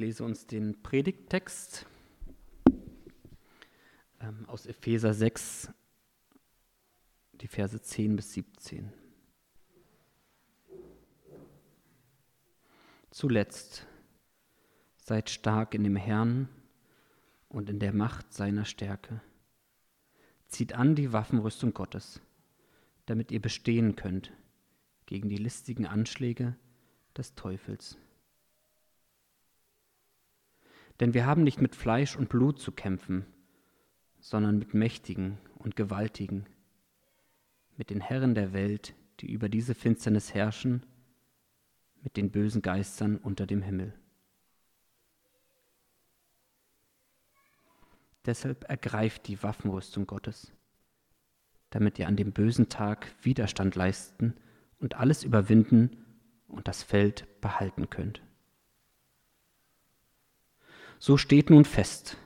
lese uns den Predigttext ähm, aus Epheser 6, die Verse 10 bis 17. Zuletzt seid stark in dem Herrn und in der Macht seiner Stärke. Zieht an die Waffenrüstung Gottes, damit ihr bestehen könnt gegen die listigen Anschläge des Teufels. Denn wir haben nicht mit Fleisch und Blut zu kämpfen, sondern mit Mächtigen und Gewaltigen, mit den Herren der Welt, die über diese Finsternis herrschen, mit den bösen Geistern unter dem Himmel. Deshalb ergreift die Waffenrüstung Gottes, damit ihr an dem bösen Tag Widerstand leisten und alles überwinden und das Feld behalten könnt. So steht nun fest,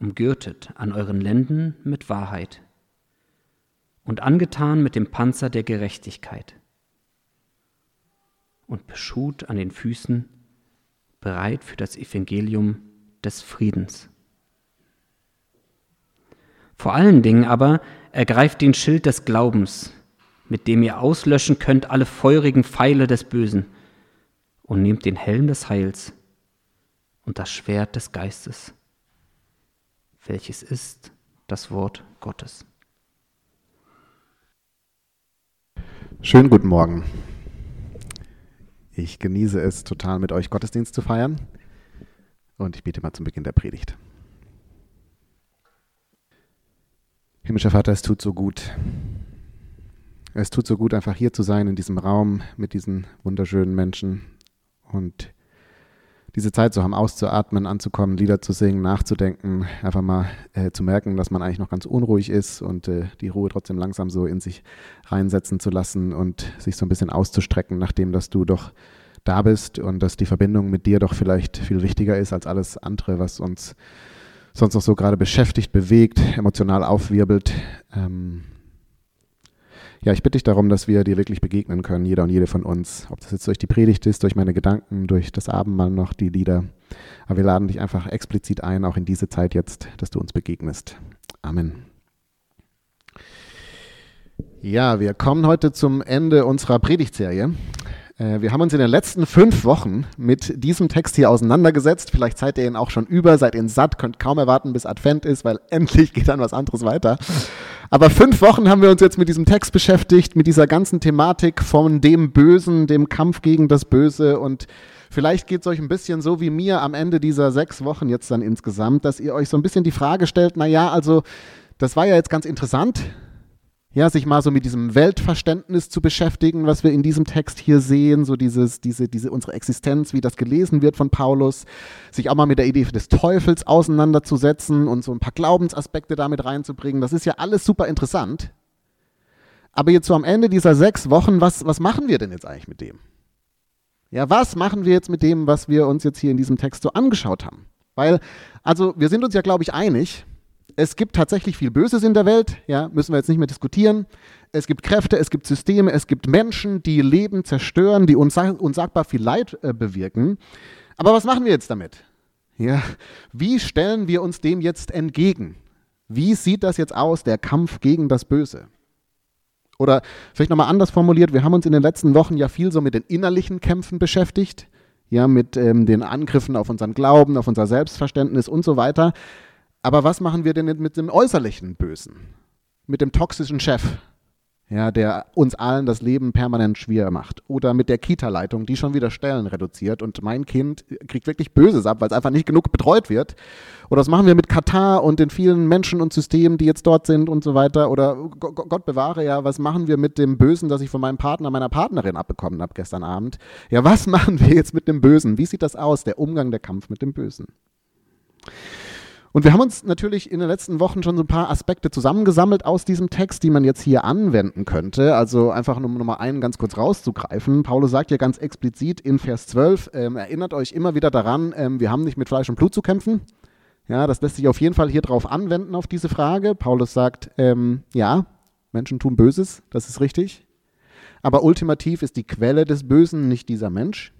umgürtet an euren Lenden mit Wahrheit und angetan mit dem Panzer der Gerechtigkeit und beschut an den Füßen, bereit für das Evangelium des Friedens. Vor allen Dingen aber ergreift den Schild des Glaubens, mit dem ihr auslöschen könnt alle feurigen Pfeile des Bösen, und nehmt den Helm des Heils und das Schwert des Geistes, welches ist das Wort Gottes. Schönen guten Morgen. Ich genieße es total, mit euch Gottesdienst zu feiern. Und ich bete mal zum Beginn der Predigt. Himmlischer Vater, es tut so gut. Es tut so gut, einfach hier zu sein, in diesem Raum mit diesen wunderschönen Menschen und diese Zeit zu haben, auszuatmen, anzukommen, Lieder zu singen, nachzudenken, einfach mal äh, zu merken, dass man eigentlich noch ganz unruhig ist und äh, die Ruhe trotzdem langsam so in sich reinsetzen zu lassen und sich so ein bisschen auszustrecken, nachdem dass du doch da bist und dass die Verbindung mit dir doch vielleicht viel wichtiger ist als alles andere, was uns sonst noch so gerade beschäftigt, bewegt, emotional aufwirbelt. Ähm ja, ich bitte dich darum, dass wir dir wirklich begegnen können, jeder und jede von uns. Ob das jetzt durch die Predigt ist, durch meine Gedanken, durch das Abendmahl noch, die Lieder. Aber wir laden dich einfach explizit ein, auch in diese Zeit jetzt, dass du uns begegnest. Amen. Ja, wir kommen heute zum Ende unserer Predigtserie. Äh, wir haben uns in den letzten fünf Wochen mit diesem Text hier auseinandergesetzt. Vielleicht seid ihr ihn auch schon über, seid ihn satt, könnt kaum erwarten, bis Advent ist, weil endlich geht dann was anderes weiter. Aber fünf Wochen haben wir uns jetzt mit diesem Text beschäftigt, mit dieser ganzen Thematik von dem Bösen, dem Kampf gegen das Böse und Vielleicht geht es euch ein bisschen so wie mir am Ende dieser sechs Wochen jetzt dann insgesamt, dass ihr euch so ein bisschen die Frage stellt, na ja, also das war ja jetzt ganz interessant, ja, sich mal so mit diesem Weltverständnis zu beschäftigen, was wir in diesem Text hier sehen, so dieses, diese, diese, unsere Existenz, wie das gelesen wird von Paulus, sich auch mal mit der Idee des Teufels auseinanderzusetzen und so ein paar Glaubensaspekte damit reinzubringen. Das ist ja alles super interessant. Aber jetzt so am Ende dieser sechs Wochen, was, was machen wir denn jetzt eigentlich mit dem? Ja, was machen wir jetzt mit dem, was wir uns jetzt hier in diesem Text so angeschaut haben? Weil, also wir sind uns ja, glaube ich, einig, es gibt tatsächlich viel Böses in der Welt, ja, müssen wir jetzt nicht mehr diskutieren. Es gibt Kräfte, es gibt Systeme, es gibt Menschen, die Leben zerstören, die unsag unsagbar viel Leid äh, bewirken. Aber was machen wir jetzt damit? Ja, wie stellen wir uns dem jetzt entgegen? Wie sieht das jetzt aus, der Kampf gegen das Böse? Oder vielleicht nochmal anders formuliert, wir haben uns in den letzten Wochen ja viel so mit den innerlichen Kämpfen beschäftigt, ja, mit ähm, den Angriffen auf unseren Glauben, auf unser Selbstverständnis und so weiter. Aber was machen wir denn mit dem äußerlichen Bösen? Mit dem toxischen Chef, ja, der uns allen das Leben permanent schwer macht. Oder mit der Kita-Leitung, die schon wieder Stellen reduziert und mein Kind kriegt wirklich Böses ab, weil es einfach nicht genug betreut wird. Oder was machen wir mit Katar und den vielen Menschen und Systemen, die jetzt dort sind und so weiter. Oder Gott bewahre ja, was machen wir mit dem Bösen, das ich von meinem Partner, meiner Partnerin abbekommen habe gestern Abend. Ja, was machen wir jetzt mit dem Bösen? Wie sieht das aus, der Umgang, der Kampf mit dem Bösen? Und wir haben uns natürlich in den letzten Wochen schon so ein paar Aspekte zusammengesammelt aus diesem Text, die man jetzt hier anwenden könnte. Also einfach um nochmal einen ganz kurz rauszugreifen. Paulus sagt ja ganz explizit in Vers 12, ähm, erinnert euch immer wieder daran, ähm, wir haben nicht mit Fleisch und Blut zu kämpfen. Ja, das lässt sich auf jeden Fall hier drauf anwenden, auf diese Frage. Paulus sagt, ähm, ja, Menschen tun Böses, das ist richtig. Aber ultimativ ist die Quelle des Bösen nicht dieser Mensch,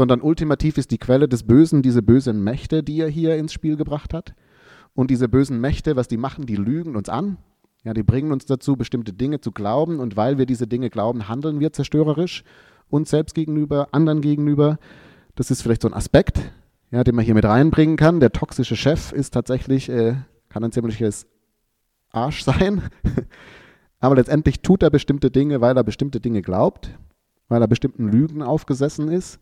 sondern ultimativ ist die Quelle des Bösen diese bösen Mächte, die er hier ins Spiel gebracht hat. Und diese bösen Mächte, was die machen, die lügen uns an. Ja, die bringen uns dazu, bestimmte Dinge zu glauben. Und weil wir diese Dinge glauben, handeln wir zerstörerisch uns selbst gegenüber, anderen gegenüber. Das ist vielleicht so ein Aspekt, ja, den man hier mit reinbringen kann. Der toxische Chef ist tatsächlich, äh, kann ein ziemliches Arsch sein. Aber letztendlich tut er bestimmte Dinge, weil er bestimmte Dinge glaubt, weil er bestimmten Lügen aufgesessen ist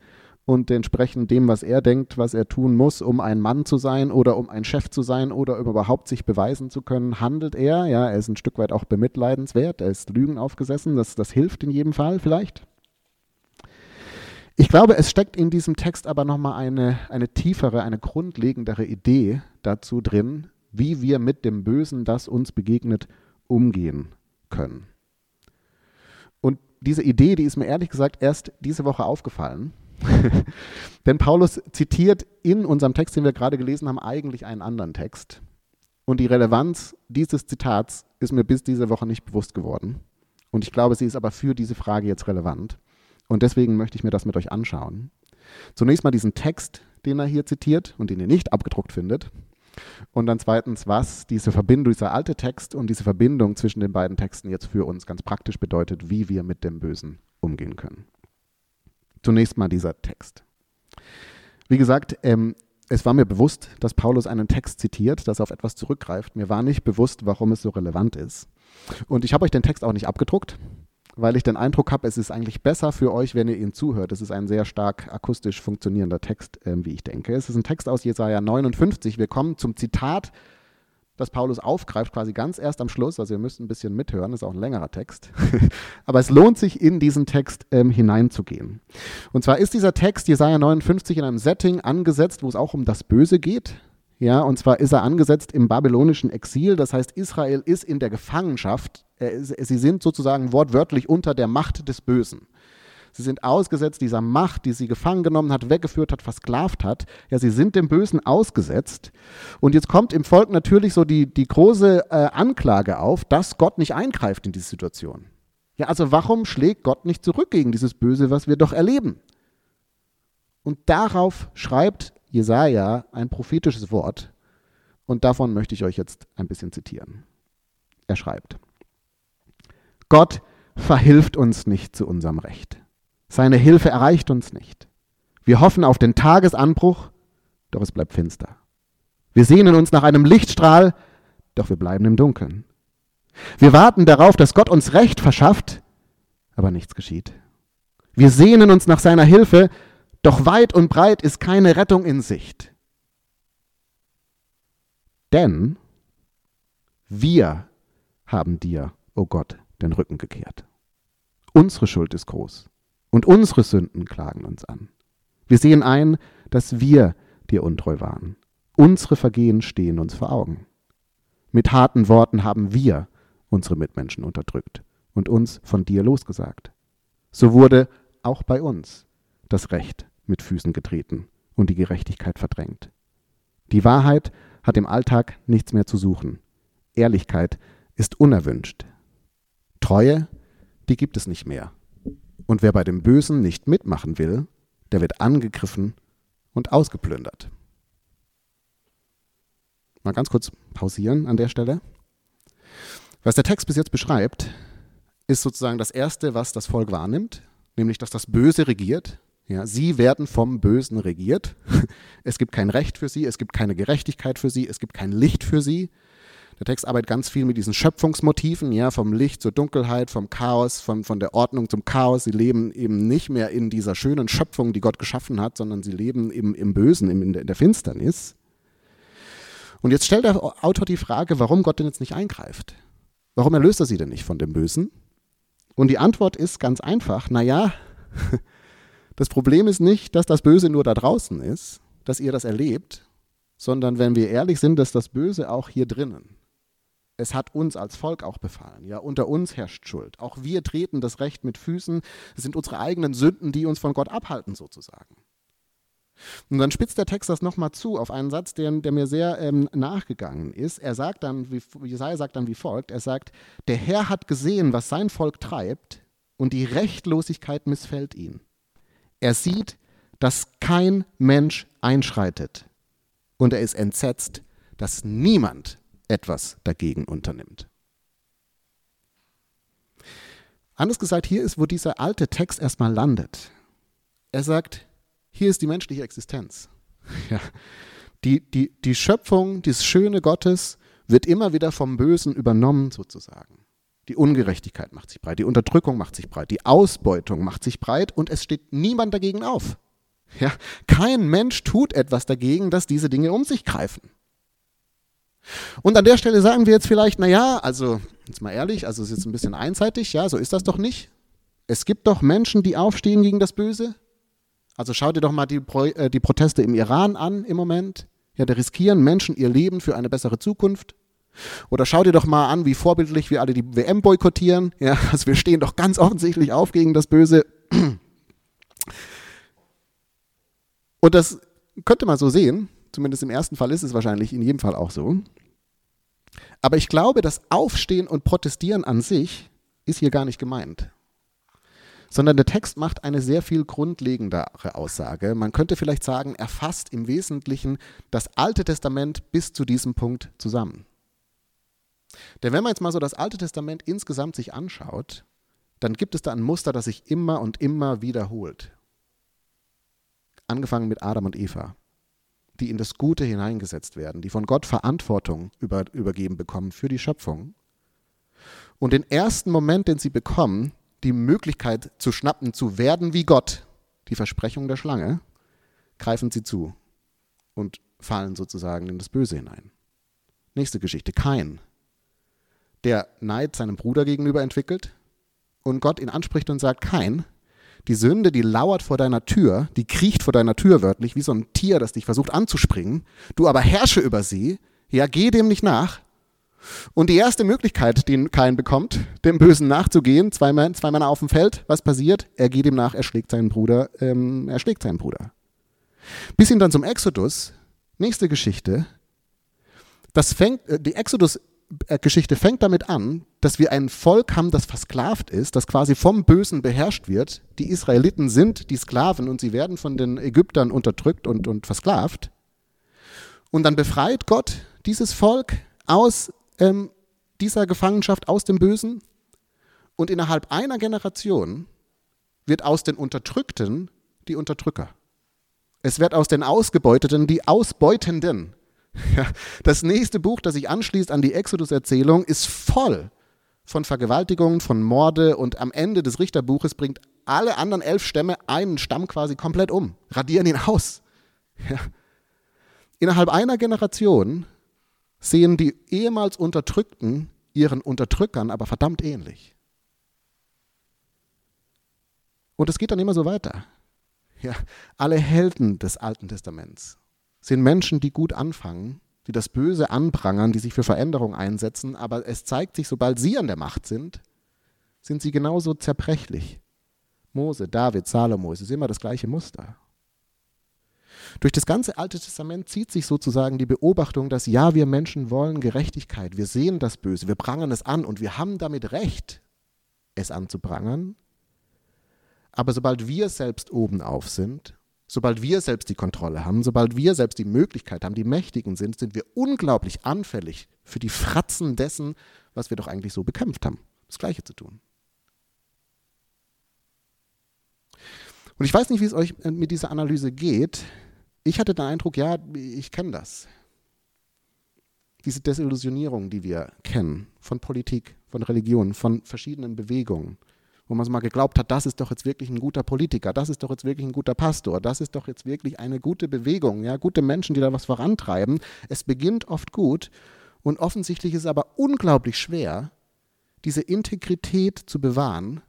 und entsprechend dem, was er denkt, was er tun muss, um ein Mann zu sein oder um ein Chef zu sein oder überhaupt sich beweisen zu können, handelt er. Ja, er ist ein Stück weit auch bemitleidenswert, er ist Lügen aufgesessen, das, das hilft in jedem Fall vielleicht. Ich glaube, es steckt in diesem Text aber nochmal eine, eine tiefere, eine grundlegendere Idee dazu drin, wie wir mit dem Bösen, das uns begegnet, umgehen können. Und diese Idee, die ist mir ehrlich gesagt erst diese Woche aufgefallen. Denn Paulus zitiert in unserem Text, den wir gerade gelesen haben, eigentlich einen anderen Text. Und die Relevanz dieses Zitats ist mir bis diese Woche nicht bewusst geworden. Und ich glaube, sie ist aber für diese Frage jetzt relevant. Und deswegen möchte ich mir das mit euch anschauen. Zunächst mal diesen Text, den er hier zitiert und den ihr nicht abgedruckt findet. Und dann zweitens, was diese Verbindung, dieser alte Text und diese Verbindung zwischen den beiden Texten jetzt für uns ganz praktisch bedeutet, wie wir mit dem Bösen umgehen können. Zunächst mal dieser Text. Wie gesagt, ähm, es war mir bewusst, dass Paulus einen Text zitiert, das auf etwas zurückgreift. Mir war nicht bewusst, warum es so relevant ist. Und ich habe euch den Text auch nicht abgedruckt weil ich den Eindruck habe, es ist eigentlich besser für euch, wenn ihr ihn zuhört. Es ist ein sehr stark akustisch funktionierender Text, äh, wie ich denke. Es ist ein Text aus Jesaja 59. Wir kommen zum Zitat, das Paulus aufgreift, quasi ganz erst am Schluss. Also ihr müsst ein bisschen mithören, ist auch ein längerer Text. Aber es lohnt sich, in diesen Text ähm, hineinzugehen. Und zwar ist dieser Text Jesaja 59 in einem Setting angesetzt, wo es auch um das Böse geht. Ja, und zwar ist er angesetzt im babylonischen Exil. Das heißt, Israel ist in der Gefangenschaft. Sie sind sozusagen wortwörtlich unter der Macht des Bösen. Sie sind ausgesetzt dieser Macht, die sie gefangen genommen hat, weggeführt hat, versklavt hat. Ja, sie sind dem Bösen ausgesetzt. Und jetzt kommt im Volk natürlich so die, die große äh, Anklage auf, dass Gott nicht eingreift in diese Situation. Ja, also warum schlägt Gott nicht zurück gegen dieses Böse, was wir doch erleben? Und darauf schreibt Jesaja ein prophetisches Wort und davon möchte ich euch jetzt ein bisschen zitieren. Er schreibt: Gott verhilft uns nicht zu unserem Recht. Seine Hilfe erreicht uns nicht. Wir hoffen auf den Tagesanbruch, doch es bleibt finster. Wir sehnen uns nach einem Lichtstrahl, doch wir bleiben im Dunkeln. Wir warten darauf, dass Gott uns Recht verschafft, aber nichts geschieht. Wir sehnen uns nach seiner Hilfe, doch weit und breit ist keine Rettung in Sicht. Denn wir haben dir, o oh Gott, den Rücken gekehrt. Unsere Schuld ist groß und unsere Sünden klagen uns an. Wir sehen ein, dass wir dir untreu waren. Unsere Vergehen stehen uns vor Augen. Mit harten Worten haben wir unsere Mitmenschen unterdrückt und uns von dir losgesagt. So wurde auch bei uns das Recht mit Füßen getreten und die Gerechtigkeit verdrängt. Die Wahrheit hat im Alltag nichts mehr zu suchen. Ehrlichkeit ist unerwünscht. Treue, die gibt es nicht mehr. Und wer bei dem Bösen nicht mitmachen will, der wird angegriffen und ausgeplündert. Mal ganz kurz pausieren an der Stelle. Was der Text bis jetzt beschreibt, ist sozusagen das Erste, was das Volk wahrnimmt, nämlich dass das Böse regiert ja, sie werden vom Bösen regiert. Es gibt kein Recht für sie, es gibt keine Gerechtigkeit für sie, es gibt kein Licht für sie. Der Text arbeitet ganz viel mit diesen Schöpfungsmotiven, ja, vom Licht zur Dunkelheit, vom Chaos, von, von der Ordnung zum Chaos. Sie leben eben nicht mehr in dieser schönen Schöpfung, die Gott geschaffen hat, sondern sie leben im, im Bösen, im, in, der, in der Finsternis. Und jetzt stellt der Autor die Frage, warum Gott denn jetzt nicht eingreift. Warum erlöst er sie denn nicht von dem Bösen? Und die Antwort ist ganz einfach, naja, Das Problem ist nicht, dass das Böse nur da draußen ist, dass ihr das erlebt, sondern wenn wir ehrlich sind, dass das Böse auch hier drinnen. Es hat uns als Volk auch befallen. Ja, unter uns herrscht Schuld. Auch wir treten das Recht mit Füßen. Es sind unsere eigenen Sünden, die uns von Gott abhalten, sozusagen. Und dann spitzt der Text das nochmal zu auf einen Satz, der, der mir sehr ähm, nachgegangen ist. Er sagt dann, wie, Jesaja sagt dann wie folgt: Er sagt, der Herr hat gesehen, was sein Volk treibt, und die Rechtlosigkeit missfällt ihn. Er sieht, dass kein Mensch einschreitet. Und er ist entsetzt, dass niemand etwas dagegen unternimmt. Anders gesagt, hier ist, wo dieser alte Text erstmal landet. Er sagt, hier ist die menschliche Existenz. Ja. Die, die, die Schöpfung, dieses Schöne Gottes wird immer wieder vom Bösen übernommen sozusagen. Die Ungerechtigkeit macht sich breit, die Unterdrückung macht sich breit, die Ausbeutung macht sich breit und es steht niemand dagegen auf. Ja, kein Mensch tut etwas dagegen, dass diese Dinge um sich greifen. Und an der Stelle sagen wir jetzt vielleicht, naja, also jetzt mal ehrlich, also es ist jetzt ein bisschen einseitig, ja, so ist das doch nicht. Es gibt doch Menschen, die aufstehen gegen das Böse. Also schau dir doch mal die, Pro äh, die Proteste im Iran an im Moment. Ja, da riskieren Menschen ihr Leben für eine bessere Zukunft. Oder schau dir doch mal an, wie vorbildlich wir alle die WM boykottieren. Ja, also wir stehen doch ganz offensichtlich auf gegen das Böse. Und das könnte man so sehen. Zumindest im ersten Fall ist es wahrscheinlich in jedem Fall auch so. Aber ich glaube, das Aufstehen und Protestieren an sich ist hier gar nicht gemeint. Sondern der Text macht eine sehr viel grundlegendere Aussage. Man könnte vielleicht sagen, er fasst im Wesentlichen das Alte Testament bis zu diesem Punkt zusammen. Denn wenn man jetzt mal so das Alte Testament insgesamt sich anschaut, dann gibt es da ein Muster, das sich immer und immer wiederholt. Angefangen mit Adam und Eva, die in das Gute hineingesetzt werden, die von Gott Verantwortung über, übergeben bekommen für die Schöpfung. Und den ersten Moment, den sie bekommen, die Möglichkeit zu schnappen, zu werden wie Gott, die Versprechung der Schlange, greifen sie zu und fallen sozusagen in das Böse hinein. Nächste Geschichte, Kain der Neid seinem Bruder gegenüber entwickelt und Gott ihn anspricht und sagt, kein, die Sünde, die lauert vor deiner Tür, die kriecht vor deiner Tür wörtlich, wie so ein Tier, das dich versucht anzuspringen, du aber herrsche über sie, ja, geh dem nicht nach. Und die erste Möglichkeit, die Kain bekommt, dem Bösen nachzugehen, zwei, Männer, zwei Männer auf dem Feld, was passiert? Er geht ihm nach, er schlägt seinen Bruder, ähm, er schlägt seinen Bruder. Bis hin dann zum Exodus, nächste Geschichte, das fängt, äh, die Exodus Geschichte fängt damit an, dass wir ein Volk haben, das versklavt ist, das quasi vom Bösen beherrscht wird. Die Israeliten sind die Sklaven und sie werden von den Ägyptern unterdrückt und, und versklavt. Und dann befreit Gott dieses Volk aus ähm, dieser Gefangenschaft, aus dem Bösen. Und innerhalb einer Generation wird aus den Unterdrückten die Unterdrücker. Es wird aus den Ausgebeuteten die Ausbeutenden. Das nächste Buch, das sich anschließt an die Exodus-Erzählung, ist voll von Vergewaltigungen, von Morde und am Ende des Richterbuches bringt alle anderen elf Stämme einen Stamm quasi komplett um, radieren ihn aus. Ja. Innerhalb einer Generation sehen die ehemals Unterdrückten ihren Unterdrückern aber verdammt ähnlich. Und es geht dann immer so weiter. Ja, alle Helden des Alten Testaments sind Menschen, die gut anfangen, die das Böse anprangern, die sich für Veränderung einsetzen, aber es zeigt sich, sobald sie an der Macht sind, sind sie genauso zerbrechlich. Mose, David, Salomo, es ist immer das gleiche Muster. Durch das ganze Alte Testament zieht sich sozusagen die Beobachtung, dass ja, wir Menschen wollen Gerechtigkeit, wir sehen das Böse, wir prangern es an und wir haben damit Recht, es anzuprangern. Aber sobald wir selbst oben auf sind, Sobald wir selbst die Kontrolle haben, sobald wir selbst die Möglichkeit haben, die Mächtigen sind, sind wir unglaublich anfällig für die Fratzen dessen, was wir doch eigentlich so bekämpft haben. Das Gleiche zu tun. Und ich weiß nicht, wie es euch mit dieser Analyse geht. Ich hatte den Eindruck, ja, ich kenne das. Diese Desillusionierung, die wir kennen von Politik, von Religion, von verschiedenen Bewegungen, wo man so mal geglaubt hat, das ist doch jetzt wirklich ein guter Politiker, das ist doch jetzt wirklich ein guter Pastor, das ist doch jetzt wirklich eine gute Bewegung, ja, gute Menschen, die da was vorantreiben. Es beginnt oft gut und offensichtlich ist es aber unglaublich schwer, diese Integrität zu bewahren,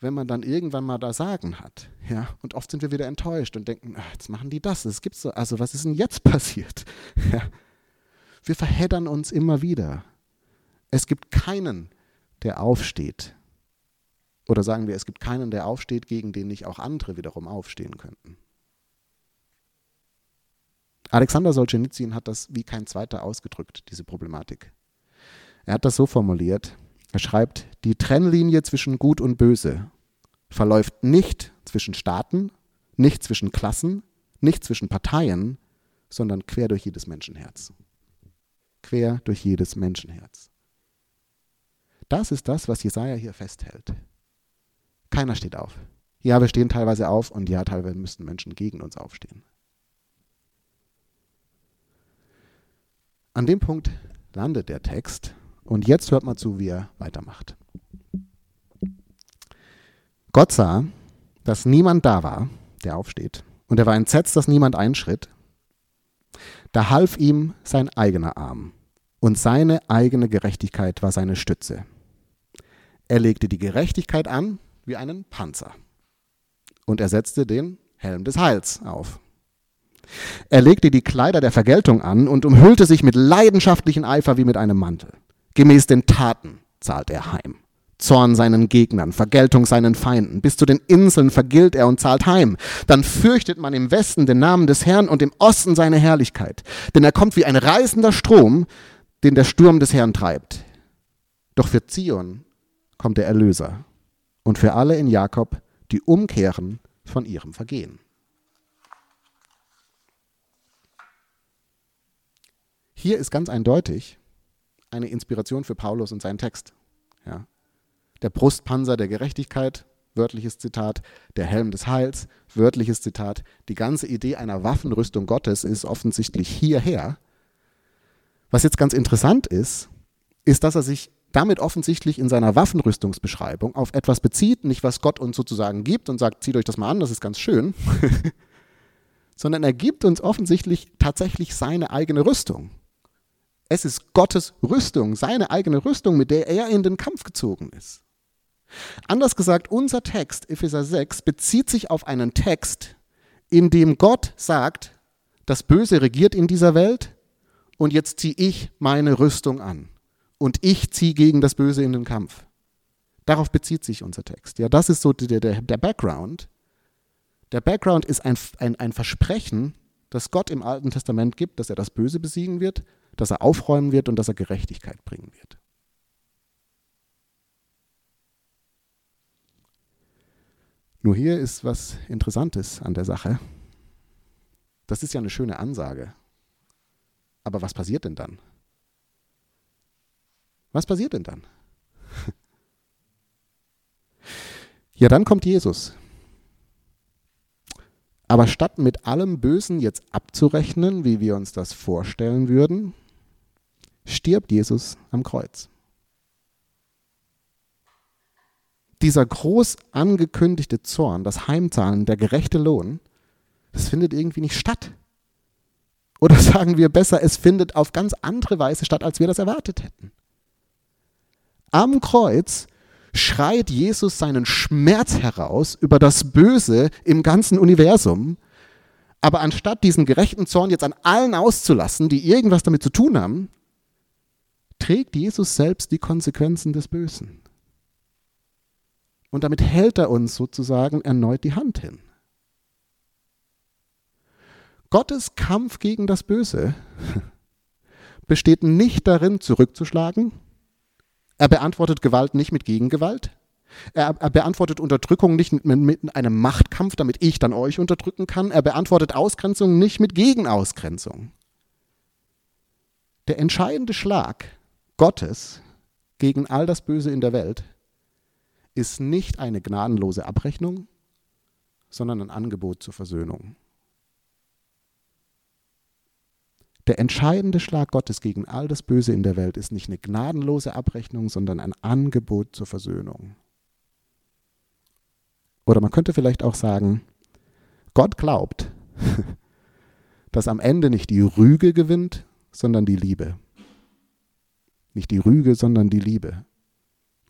wenn man dann irgendwann mal da Sagen hat. Ja? Und oft sind wir wieder enttäuscht und denken, ach, jetzt machen die das, es gibt's so, also was ist denn jetzt passiert? Ja? Wir verheddern uns immer wieder. Es gibt keinen, der aufsteht oder sagen wir, es gibt keinen, der aufsteht, gegen den nicht auch andere wiederum aufstehen könnten. Alexander Solzhenitsyn hat das wie kein zweiter ausgedrückt, diese Problematik. Er hat das so formuliert, er schreibt, die Trennlinie zwischen Gut und Böse verläuft nicht zwischen Staaten, nicht zwischen Klassen, nicht zwischen Parteien, sondern quer durch jedes Menschenherz. Quer durch jedes Menschenherz. Das ist das, was Jesaja hier festhält. Keiner steht auf. Ja, wir stehen teilweise auf und ja, teilweise müssten Menschen gegen uns aufstehen. An dem Punkt landet der Text und jetzt hört mal zu, wie er weitermacht. Gott sah, dass niemand da war, der aufsteht, und er war entsetzt, dass niemand einschritt. Da half ihm sein eigener Arm, und seine eigene Gerechtigkeit war seine Stütze. Er legte die Gerechtigkeit an wie einen Panzer, und er setzte den Helm des Heils auf. Er legte die Kleider der Vergeltung an und umhüllte sich mit leidenschaftlichem Eifer wie mit einem Mantel. Gemäß den Taten zahlt er heim. Zorn seinen Gegnern, Vergeltung seinen Feinden. Bis zu den Inseln vergilt er und zahlt heim. Dann fürchtet man im Westen den Namen des Herrn und im Osten seine Herrlichkeit. Denn er kommt wie ein reißender Strom, den der Sturm des Herrn treibt. Doch für Zion kommt der Erlöser und für alle in Jakob, die umkehren von ihrem Vergehen. Hier ist ganz eindeutig eine Inspiration für Paulus und seinen Text. Ja. Der Brustpanzer der Gerechtigkeit, wörtliches Zitat, der Helm des Heils, wörtliches Zitat. Die ganze Idee einer Waffenrüstung Gottes ist offensichtlich hierher. Was jetzt ganz interessant ist, ist, dass er sich damit offensichtlich in seiner Waffenrüstungsbeschreibung auf etwas bezieht, nicht was Gott uns sozusagen gibt und sagt, zieht euch das mal an, das ist ganz schön, sondern er gibt uns offensichtlich tatsächlich seine eigene Rüstung. Es ist Gottes Rüstung, seine eigene Rüstung, mit der er in den Kampf gezogen ist. Anders gesagt, unser Text, Epheser 6, bezieht sich auf einen Text, in dem Gott sagt, das Böse regiert in dieser Welt und jetzt ziehe ich meine Rüstung an und ich ziehe gegen das Böse in den Kampf. Darauf bezieht sich unser Text. Ja, das ist so der, der, der Background. Der Background ist ein, ein, ein Versprechen, das Gott im Alten Testament gibt, dass er das Böse besiegen wird dass er aufräumen wird und dass er Gerechtigkeit bringen wird. Nur hier ist was Interessantes an der Sache. Das ist ja eine schöne Ansage. Aber was passiert denn dann? Was passiert denn dann? Ja, dann kommt Jesus. Aber statt mit allem Bösen jetzt abzurechnen, wie wir uns das vorstellen würden, stirbt Jesus am Kreuz. Dieser groß angekündigte Zorn, das Heimzahlen, der gerechte Lohn, das findet irgendwie nicht statt. Oder sagen wir besser, es findet auf ganz andere Weise statt, als wir das erwartet hätten. Am Kreuz schreit Jesus seinen Schmerz heraus über das Böse im ganzen Universum. Aber anstatt diesen gerechten Zorn jetzt an allen auszulassen, die irgendwas damit zu tun haben, trägt Jesus selbst die Konsequenzen des Bösen. Und damit hält er uns sozusagen erneut die Hand hin. Gottes Kampf gegen das Böse besteht nicht darin, zurückzuschlagen. Er beantwortet Gewalt nicht mit Gegengewalt. Er, er, beantwortet Unterdrückung nicht mit, mit, einem Machtkampf, damit ich dann euch unterdrücken kann. Er beantwortet Ausgrenzung nicht mit Gegenausgrenzung. Der entscheidende Schlag Gottes gegen all das Böse in der Welt ist nicht eine gnadenlose Abrechnung, sondern ein Angebot zur Versöhnung. Der entscheidende Schlag Gottes gegen all das Böse in der Welt ist nicht eine gnadenlose Abrechnung, sondern ein Angebot zur Versöhnung. Oder man könnte vielleicht auch sagen, Gott glaubt, dass am Ende nicht die Rüge gewinnt, sondern die Liebe. Nicht die Rüge, sondern die Liebe.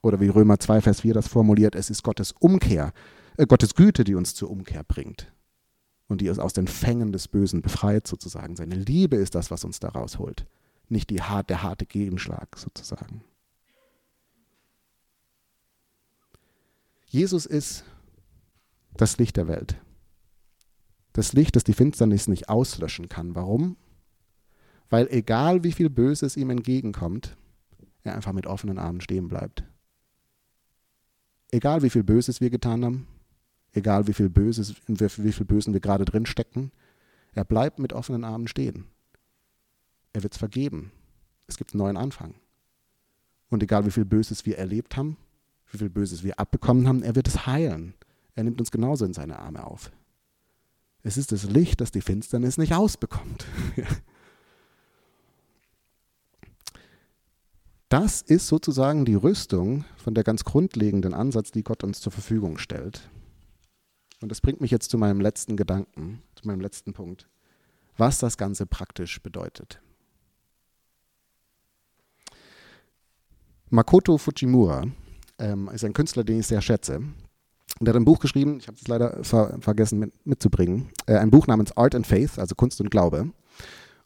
Oder wie Römer 2, Vers 4 das formuliert, es ist Gottes Umkehr, äh, Gottes Güte, die uns zur Umkehr bringt und die uns aus den Fängen des Bösen befreit, sozusagen. Seine Liebe ist das, was uns da rausholt, nicht die, der harte Gegenschlag, sozusagen. Jesus ist das Licht der Welt. Das Licht, das die Finsternis nicht auslöschen kann. Warum? Weil egal wie viel Böses ihm entgegenkommt, er einfach mit offenen Armen stehen bleibt. Egal wie viel Böses wir getan haben, egal wie viel Böses, in wie viel Bösen wir gerade drin stecken. Er bleibt mit offenen Armen stehen. Er wird es vergeben. Es gibt einen neuen Anfang. Und egal wie viel Böses wir erlebt haben, wie viel Böses wir abbekommen haben, er wird es heilen. Er nimmt uns genauso in seine Arme auf. Es ist das Licht, das die Finsternis nicht ausbekommt. Das ist sozusagen die Rüstung von der ganz grundlegenden Ansatz, die Gott uns zur Verfügung stellt. Und das bringt mich jetzt zu meinem letzten Gedanken, zu meinem letzten Punkt, was das Ganze praktisch bedeutet. Makoto Fujimura ähm, ist ein Künstler, den ich sehr schätze. Und er hat ein Buch geschrieben, ich habe es leider ver vergessen mit, mitzubringen, äh, ein Buch namens Art and Faith, also Kunst und Glaube.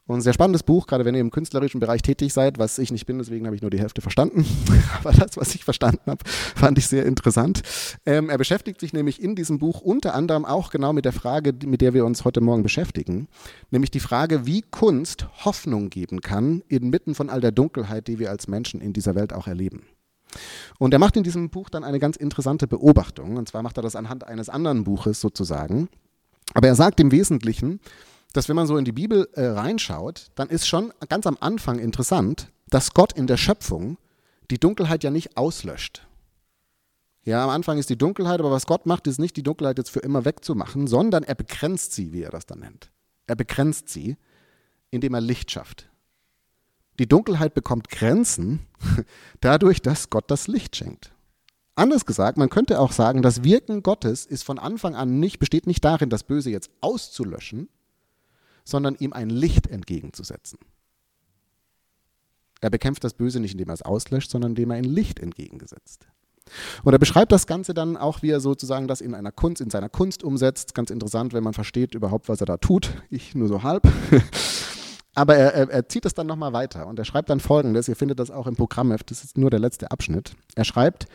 Und ein sehr spannendes Buch, gerade wenn ihr im künstlerischen Bereich tätig seid, was ich nicht bin, deswegen habe ich nur die Hälfte verstanden. Aber das, was ich verstanden habe, fand ich sehr interessant. Ähm, er beschäftigt sich nämlich in diesem Buch unter anderem auch genau mit der Frage, mit der wir uns heute Morgen beschäftigen, nämlich die Frage, wie Kunst Hoffnung geben kann inmitten von all der Dunkelheit, die wir als Menschen in dieser Welt auch erleben. Und er macht in diesem Buch dann eine ganz interessante Beobachtung, und zwar macht er das anhand eines anderen Buches sozusagen. Aber er sagt im Wesentlichen, dass wenn man so in die Bibel äh, reinschaut, dann ist schon ganz am Anfang interessant, dass Gott in der Schöpfung die Dunkelheit ja nicht auslöscht. Ja, am Anfang ist die Dunkelheit, aber was Gott macht, ist nicht die Dunkelheit jetzt für immer wegzumachen, sondern er begrenzt sie, wie er das dann nennt. Er begrenzt sie, indem er Licht schafft. Die Dunkelheit bekommt Grenzen dadurch, dass Gott das Licht schenkt. Anders gesagt, man könnte auch sagen, das Wirken Gottes ist von Anfang an nicht, besteht nicht darin, das Böse jetzt auszulöschen, sondern ihm ein Licht entgegenzusetzen. Er bekämpft das Böse nicht, indem er es auslöscht, sondern indem er ein Licht entgegengesetzt. Und er beschreibt das Ganze dann auch, wie er sozusagen das in einer Kunst, in seiner Kunst umsetzt. Ganz interessant, wenn man versteht überhaupt, was er da tut. Ich nur so halb. Aber er, er, er zieht es dann nochmal weiter und er schreibt dann folgendes, ihr findet das auch im Programmheft, das ist nur der letzte Abschnitt. Er schreibt,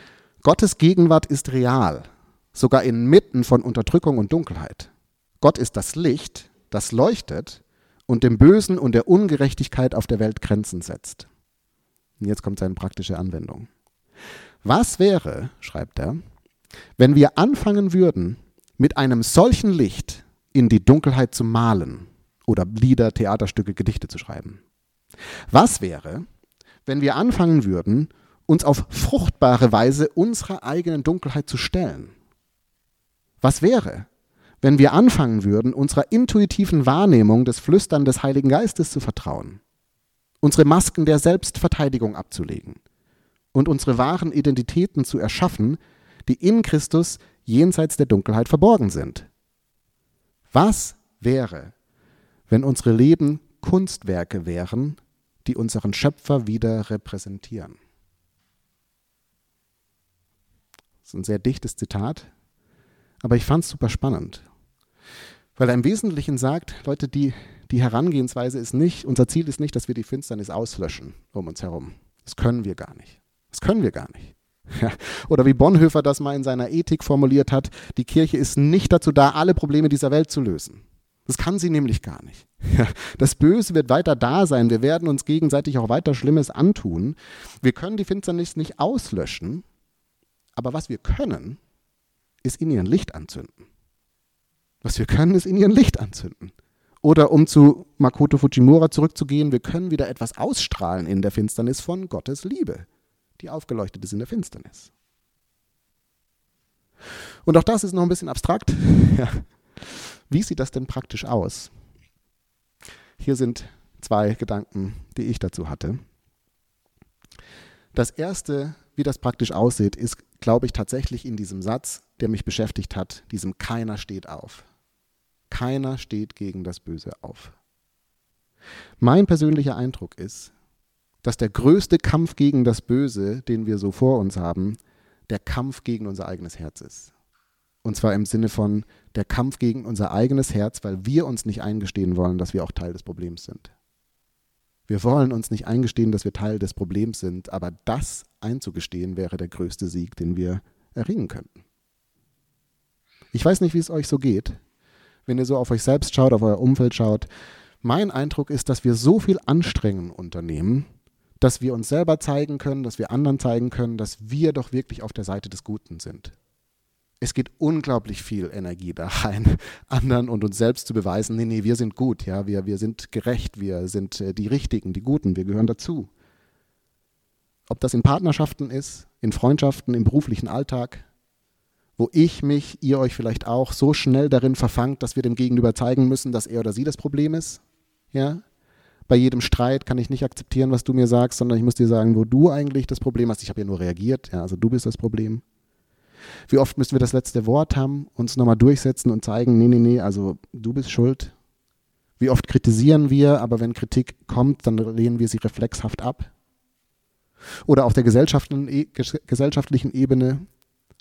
Gottes Gegenwart ist real, sogar inmitten von Unterdrückung und Dunkelheit. Gott ist das Licht, das leuchtet und dem Bösen und der Ungerechtigkeit auf der Welt Grenzen setzt. Und jetzt kommt seine praktische Anwendung. Was wäre, schreibt er, wenn wir anfangen würden, mit einem solchen Licht in die Dunkelheit zu malen oder Lieder, Theaterstücke, Gedichte zu schreiben? Was wäre, wenn wir anfangen würden, uns auf fruchtbare Weise unserer eigenen Dunkelheit zu stellen? Was wäre, wenn wir anfangen würden, unserer intuitiven Wahrnehmung des Flüstern des Heiligen Geistes zu vertrauen, unsere Masken der Selbstverteidigung abzulegen und unsere wahren Identitäten zu erschaffen, die in Christus jenseits der Dunkelheit verborgen sind. Was wäre, wenn unsere Leben Kunstwerke wären, die unseren Schöpfer wieder repräsentieren? Das ist ein sehr dichtes Zitat, aber ich fand es super spannend. Weil er im Wesentlichen sagt, Leute, die, die Herangehensweise ist nicht, unser Ziel ist nicht, dass wir die Finsternis auslöschen um uns herum. Das können wir gar nicht. Das können wir gar nicht. Ja. Oder wie Bonhoeffer das mal in seiner Ethik formuliert hat, die Kirche ist nicht dazu da, alle Probleme dieser Welt zu lösen. Das kann sie nämlich gar nicht. Ja. Das Böse wird weiter da sein. Wir werden uns gegenseitig auch weiter Schlimmes antun. Wir können die Finsternis nicht auslöschen. Aber was wir können, ist in ihren Licht anzünden. Was wir können, ist in ihren Licht anzünden. Oder um zu Makoto Fujimura zurückzugehen, wir können wieder etwas ausstrahlen in der Finsternis von Gottes Liebe, die aufgeleuchtet ist in der Finsternis. Und auch das ist noch ein bisschen abstrakt. Wie sieht das denn praktisch aus? Hier sind zwei Gedanken, die ich dazu hatte. Das erste, wie das praktisch aussieht, ist, glaube ich, tatsächlich in diesem Satz, der mich beschäftigt hat, diesem Keiner steht auf. Keiner steht gegen das Böse auf. Mein persönlicher Eindruck ist, dass der größte Kampf gegen das Böse, den wir so vor uns haben, der Kampf gegen unser eigenes Herz ist. Und zwar im Sinne von der Kampf gegen unser eigenes Herz, weil wir uns nicht eingestehen wollen, dass wir auch Teil des Problems sind. Wir wollen uns nicht eingestehen, dass wir Teil des Problems sind, aber das einzugestehen wäre der größte Sieg, den wir erringen könnten. Ich weiß nicht, wie es euch so geht wenn ihr so auf euch selbst schaut, auf euer Umfeld schaut. Mein Eindruck ist, dass wir so viel Anstrengung unternehmen, dass wir uns selber zeigen können, dass wir anderen zeigen können, dass wir doch wirklich auf der Seite des Guten sind. Es geht unglaublich viel Energie da rein, anderen und uns selbst zu beweisen, nee, nee, wir sind gut, ja, wir, wir sind gerecht, wir sind äh, die Richtigen, die Guten, wir gehören dazu. Ob das in Partnerschaften ist, in Freundschaften, im beruflichen Alltag, wo ich mich, ihr euch vielleicht auch, so schnell darin verfangt, dass wir dem Gegenüber zeigen müssen, dass er oder sie das Problem ist. Ja? Bei jedem Streit kann ich nicht akzeptieren, was du mir sagst, sondern ich muss dir sagen, wo du eigentlich das Problem hast. Ich habe ja nur reagiert, ja, also du bist das Problem. Wie oft müssen wir das letzte Wort haben, uns nochmal durchsetzen und zeigen, nee, nee, nee, also du bist schuld. Wie oft kritisieren wir, aber wenn Kritik kommt, dann lehnen wir sie reflexhaft ab. Oder auf der e, gesellschaftlichen Ebene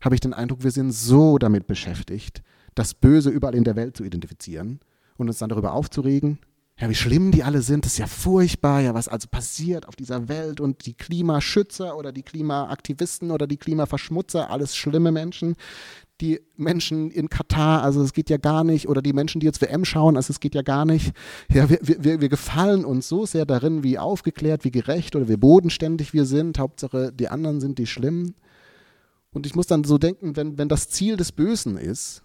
habe ich den Eindruck, wir sind so damit beschäftigt, das Böse überall in der Welt zu identifizieren und uns dann darüber aufzuregen, ja, wie schlimm die alle sind, das ist ja furchtbar, ja, was also passiert auf dieser Welt und die Klimaschützer oder die Klimaaktivisten oder die Klimaverschmutzer, alles schlimme Menschen. Die Menschen in Katar, also es geht ja gar nicht, oder die Menschen, die jetzt WM schauen, also es geht ja gar nicht. Ja, wir, wir, wir gefallen uns so sehr darin, wie aufgeklärt, wie gerecht oder wie bodenständig wir sind. Hauptsache, die anderen sind die Schlimmen. Und ich muss dann so denken, wenn, wenn das Ziel des Bösen ist,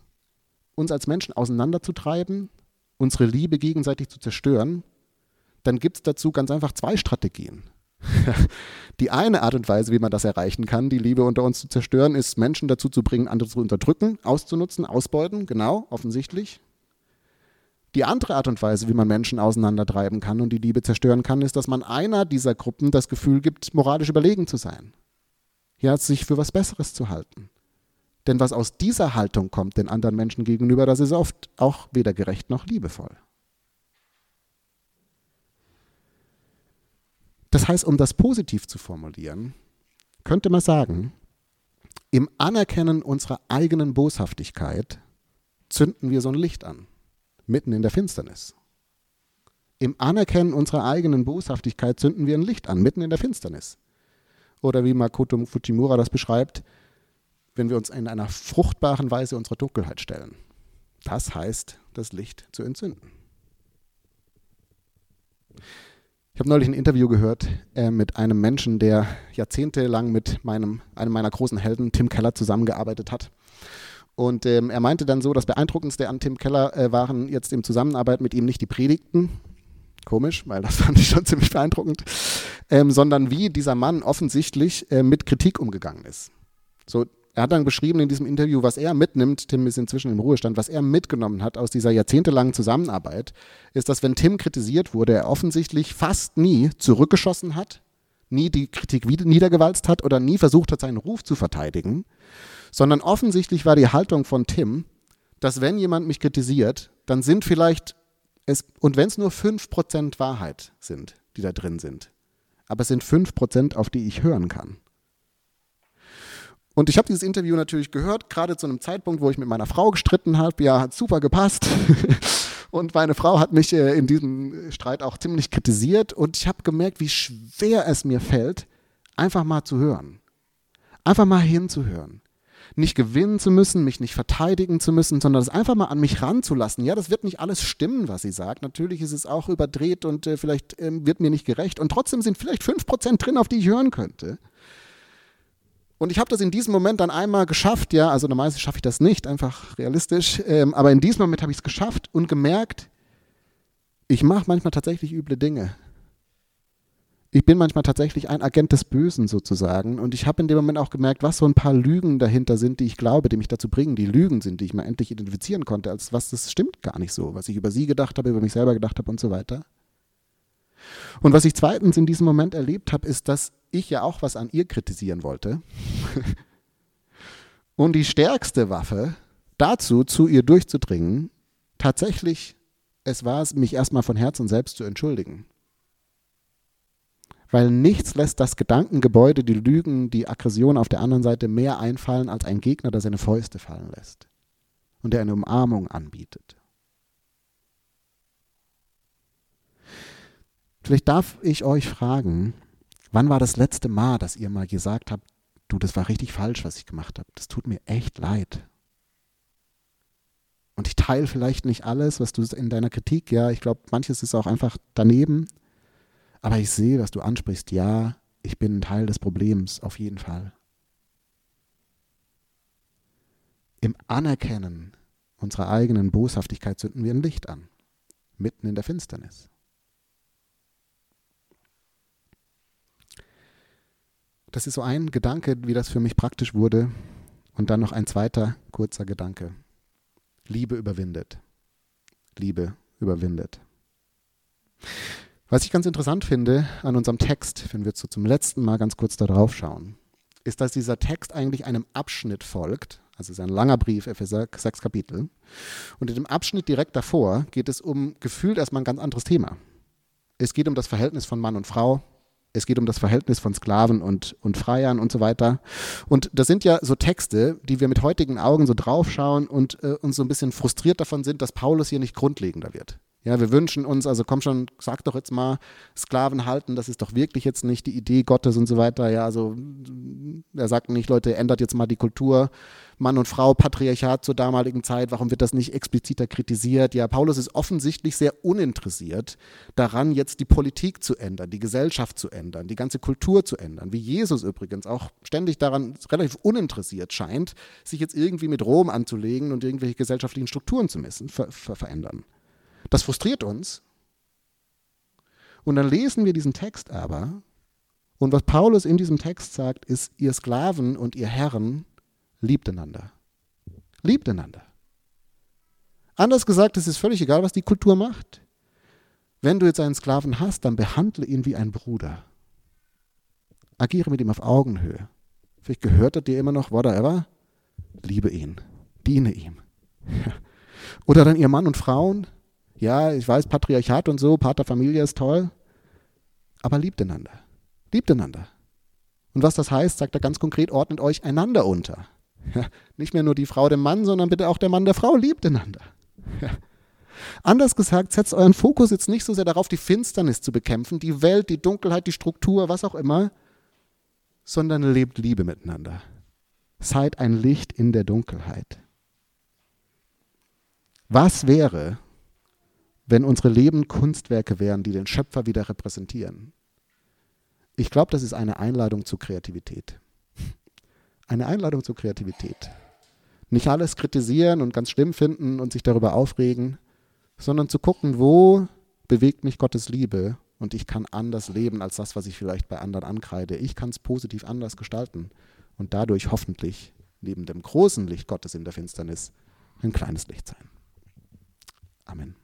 uns als Menschen auseinanderzutreiben, unsere Liebe gegenseitig zu zerstören, dann gibt es dazu ganz einfach zwei Strategien. die eine Art und Weise, wie man das erreichen kann, die Liebe unter uns zu zerstören, ist, Menschen dazu zu bringen, andere zu unterdrücken, auszunutzen, ausbeuten, genau, offensichtlich. Die andere Art und Weise, wie man Menschen auseinandertreiben kann und die Liebe zerstören kann, ist, dass man einer dieser Gruppen das Gefühl gibt, moralisch überlegen zu sein. Ja, sich für was Besseres zu halten. Denn was aus dieser Haltung kommt den anderen Menschen gegenüber, das ist oft auch weder gerecht noch liebevoll. Das heißt, um das positiv zu formulieren, könnte man sagen, im Anerkennen unserer eigenen Boshaftigkeit zünden wir so ein Licht an, mitten in der Finsternis. Im Anerkennen unserer eigenen Boshaftigkeit zünden wir ein Licht an, mitten in der Finsternis. Oder wie Makoto Fujimura das beschreibt, wenn wir uns in einer fruchtbaren Weise unserer Dunkelheit stellen. Das heißt, das Licht zu entzünden. Ich habe neulich ein Interview gehört äh, mit einem Menschen, der jahrzehntelang mit meinem, einem meiner großen Helden, Tim Keller, zusammengearbeitet hat. Und ähm, er meinte dann so, das Beeindruckendste an Tim Keller äh, waren jetzt im Zusammenarbeit mit ihm nicht die Predigten, komisch, weil das fand ich schon ziemlich beeindruckend, ähm, sondern wie dieser Mann offensichtlich äh, mit Kritik umgegangen ist. So, er hat dann beschrieben in diesem Interview, was er mitnimmt, Tim ist inzwischen im Ruhestand, was er mitgenommen hat aus dieser jahrzehntelangen Zusammenarbeit, ist, dass wenn Tim kritisiert wurde, er offensichtlich fast nie zurückgeschossen hat, nie die Kritik niedergewalzt hat oder nie versucht hat, seinen Ruf zu verteidigen, sondern offensichtlich war die Haltung von Tim, dass wenn jemand mich kritisiert, dann sind vielleicht es, und wenn es nur 5% Wahrheit sind, die da drin sind, aber es sind 5%, auf die ich hören kann. Und ich habe dieses Interview natürlich gehört, gerade zu einem Zeitpunkt, wo ich mit meiner Frau gestritten habe. Ja, hat super gepasst. und meine Frau hat mich äh, in diesem Streit auch ziemlich kritisiert. Und ich habe gemerkt, wie schwer es mir fällt, einfach mal zu hören. Einfach mal hinzuhören. Nicht gewinnen zu müssen, mich nicht verteidigen zu müssen, sondern das einfach mal an mich ranzulassen. Ja, das wird nicht alles stimmen, was sie sagt. Natürlich ist es auch überdreht und äh, vielleicht äh, wird mir nicht gerecht. Und trotzdem sind vielleicht 5% drin, auf die ich hören könnte. Und ich habe das in diesem Moment dann einmal geschafft, ja, also normalerweise schaffe ich das nicht, einfach realistisch, ähm, aber in diesem Moment habe ich es geschafft und gemerkt, ich mache manchmal tatsächlich üble Dinge. Ich bin manchmal tatsächlich ein Agent des Bösen sozusagen. Und ich habe in dem Moment auch gemerkt, was so ein paar Lügen dahinter sind, die ich glaube, die mich dazu bringen, die Lügen sind, die ich mal endlich identifizieren konnte, als was das stimmt gar nicht so, was ich über sie gedacht habe, über mich selber gedacht habe und so weiter. Und was ich zweitens in diesem Moment erlebt habe, ist, dass ich ja auch was an ihr kritisieren wollte. Und die stärkste Waffe dazu, zu ihr durchzudringen, tatsächlich es war es, mich erstmal von Herzen selbst zu entschuldigen. Weil nichts lässt das Gedankengebäude, die Lügen, die Aggression auf der anderen Seite mehr einfallen als ein Gegner, der seine Fäuste fallen lässt und der eine Umarmung anbietet. Vielleicht darf ich euch fragen, wann war das letzte Mal, dass ihr mal gesagt habt, du, das war richtig falsch, was ich gemacht habe. Das tut mir echt leid. Und ich teile vielleicht nicht alles, was du in deiner Kritik, ja, ich glaube, manches ist auch einfach daneben. Aber ich sehe, was du ansprichst. Ja, ich bin ein Teil des Problems, auf jeden Fall. Im Anerkennen unserer eigenen Boshaftigkeit zünden wir ein Licht an, mitten in der Finsternis. Das ist so ein Gedanke, wie das für mich praktisch wurde. Und dann noch ein zweiter kurzer Gedanke. Liebe überwindet. Liebe überwindet. Was ich ganz interessant finde an unserem Text, wenn wir so zum letzten Mal ganz kurz da drauf schauen, ist, dass dieser Text eigentlich einem Abschnitt folgt. Also es ist ein langer Brief, Epheser, sechs Kapitel. Und in dem Abschnitt direkt davor geht es um gefühlt erstmal ein ganz anderes Thema. Es geht um das Verhältnis von Mann und Frau, es geht um das Verhältnis von Sklaven und, und Freiern und so weiter. Und das sind ja so Texte, die wir mit heutigen Augen so draufschauen und äh, uns so ein bisschen frustriert davon sind, dass Paulus hier nicht grundlegender wird. Ja, wir wünschen uns, also komm schon, sag doch jetzt mal, Sklaven halten, das ist doch wirklich jetzt nicht die Idee Gottes und so weiter. Ja, also er sagt nicht, Leute, ändert jetzt mal die Kultur. Mann und Frau, Patriarchat zur damaligen Zeit, warum wird das nicht expliziter kritisiert? Ja, Paulus ist offensichtlich sehr uninteressiert daran, jetzt die Politik zu ändern, die Gesellschaft zu ändern, die ganze Kultur zu ändern, wie Jesus übrigens auch ständig daran relativ uninteressiert scheint, sich jetzt irgendwie mit Rom anzulegen und irgendwelche gesellschaftlichen Strukturen zu messen, ver ver verändern. Das frustriert uns. Und dann lesen wir diesen Text aber. Und was Paulus in diesem Text sagt, ist, ihr Sklaven und ihr Herren liebt einander. Liebt einander. Anders gesagt, es ist völlig egal, was die Kultur macht. Wenn du jetzt einen Sklaven hast, dann behandle ihn wie ein Bruder. Agiere mit ihm auf Augenhöhe. Vielleicht gehört er dir immer noch, whatever. Liebe ihn. Diene ihm. Oder dann ihr Mann und Frauen, ja, ich weiß, Patriarchat und so, Paterfamilie ist toll, aber liebt einander. Liebt einander. Und was das heißt, sagt er ganz konkret, ordnet euch einander unter. Ja, nicht mehr nur die Frau dem Mann, sondern bitte auch der Mann der Frau liebt einander. Ja. Anders gesagt, setzt euren Fokus jetzt nicht so sehr darauf, die Finsternis zu bekämpfen, die Welt, die Dunkelheit, die Struktur, was auch immer, sondern lebt Liebe miteinander. Seid ein Licht in der Dunkelheit. Was wäre, wenn unsere Leben Kunstwerke wären, die den Schöpfer wieder repräsentieren. Ich glaube, das ist eine Einladung zur Kreativität. Eine Einladung zur Kreativität. Nicht alles kritisieren und ganz schlimm finden und sich darüber aufregen, sondern zu gucken, wo bewegt mich Gottes Liebe und ich kann anders leben als das, was ich vielleicht bei anderen ankreide. Ich kann es positiv anders gestalten und dadurch hoffentlich neben dem großen Licht Gottes in der Finsternis ein kleines Licht sein. Amen.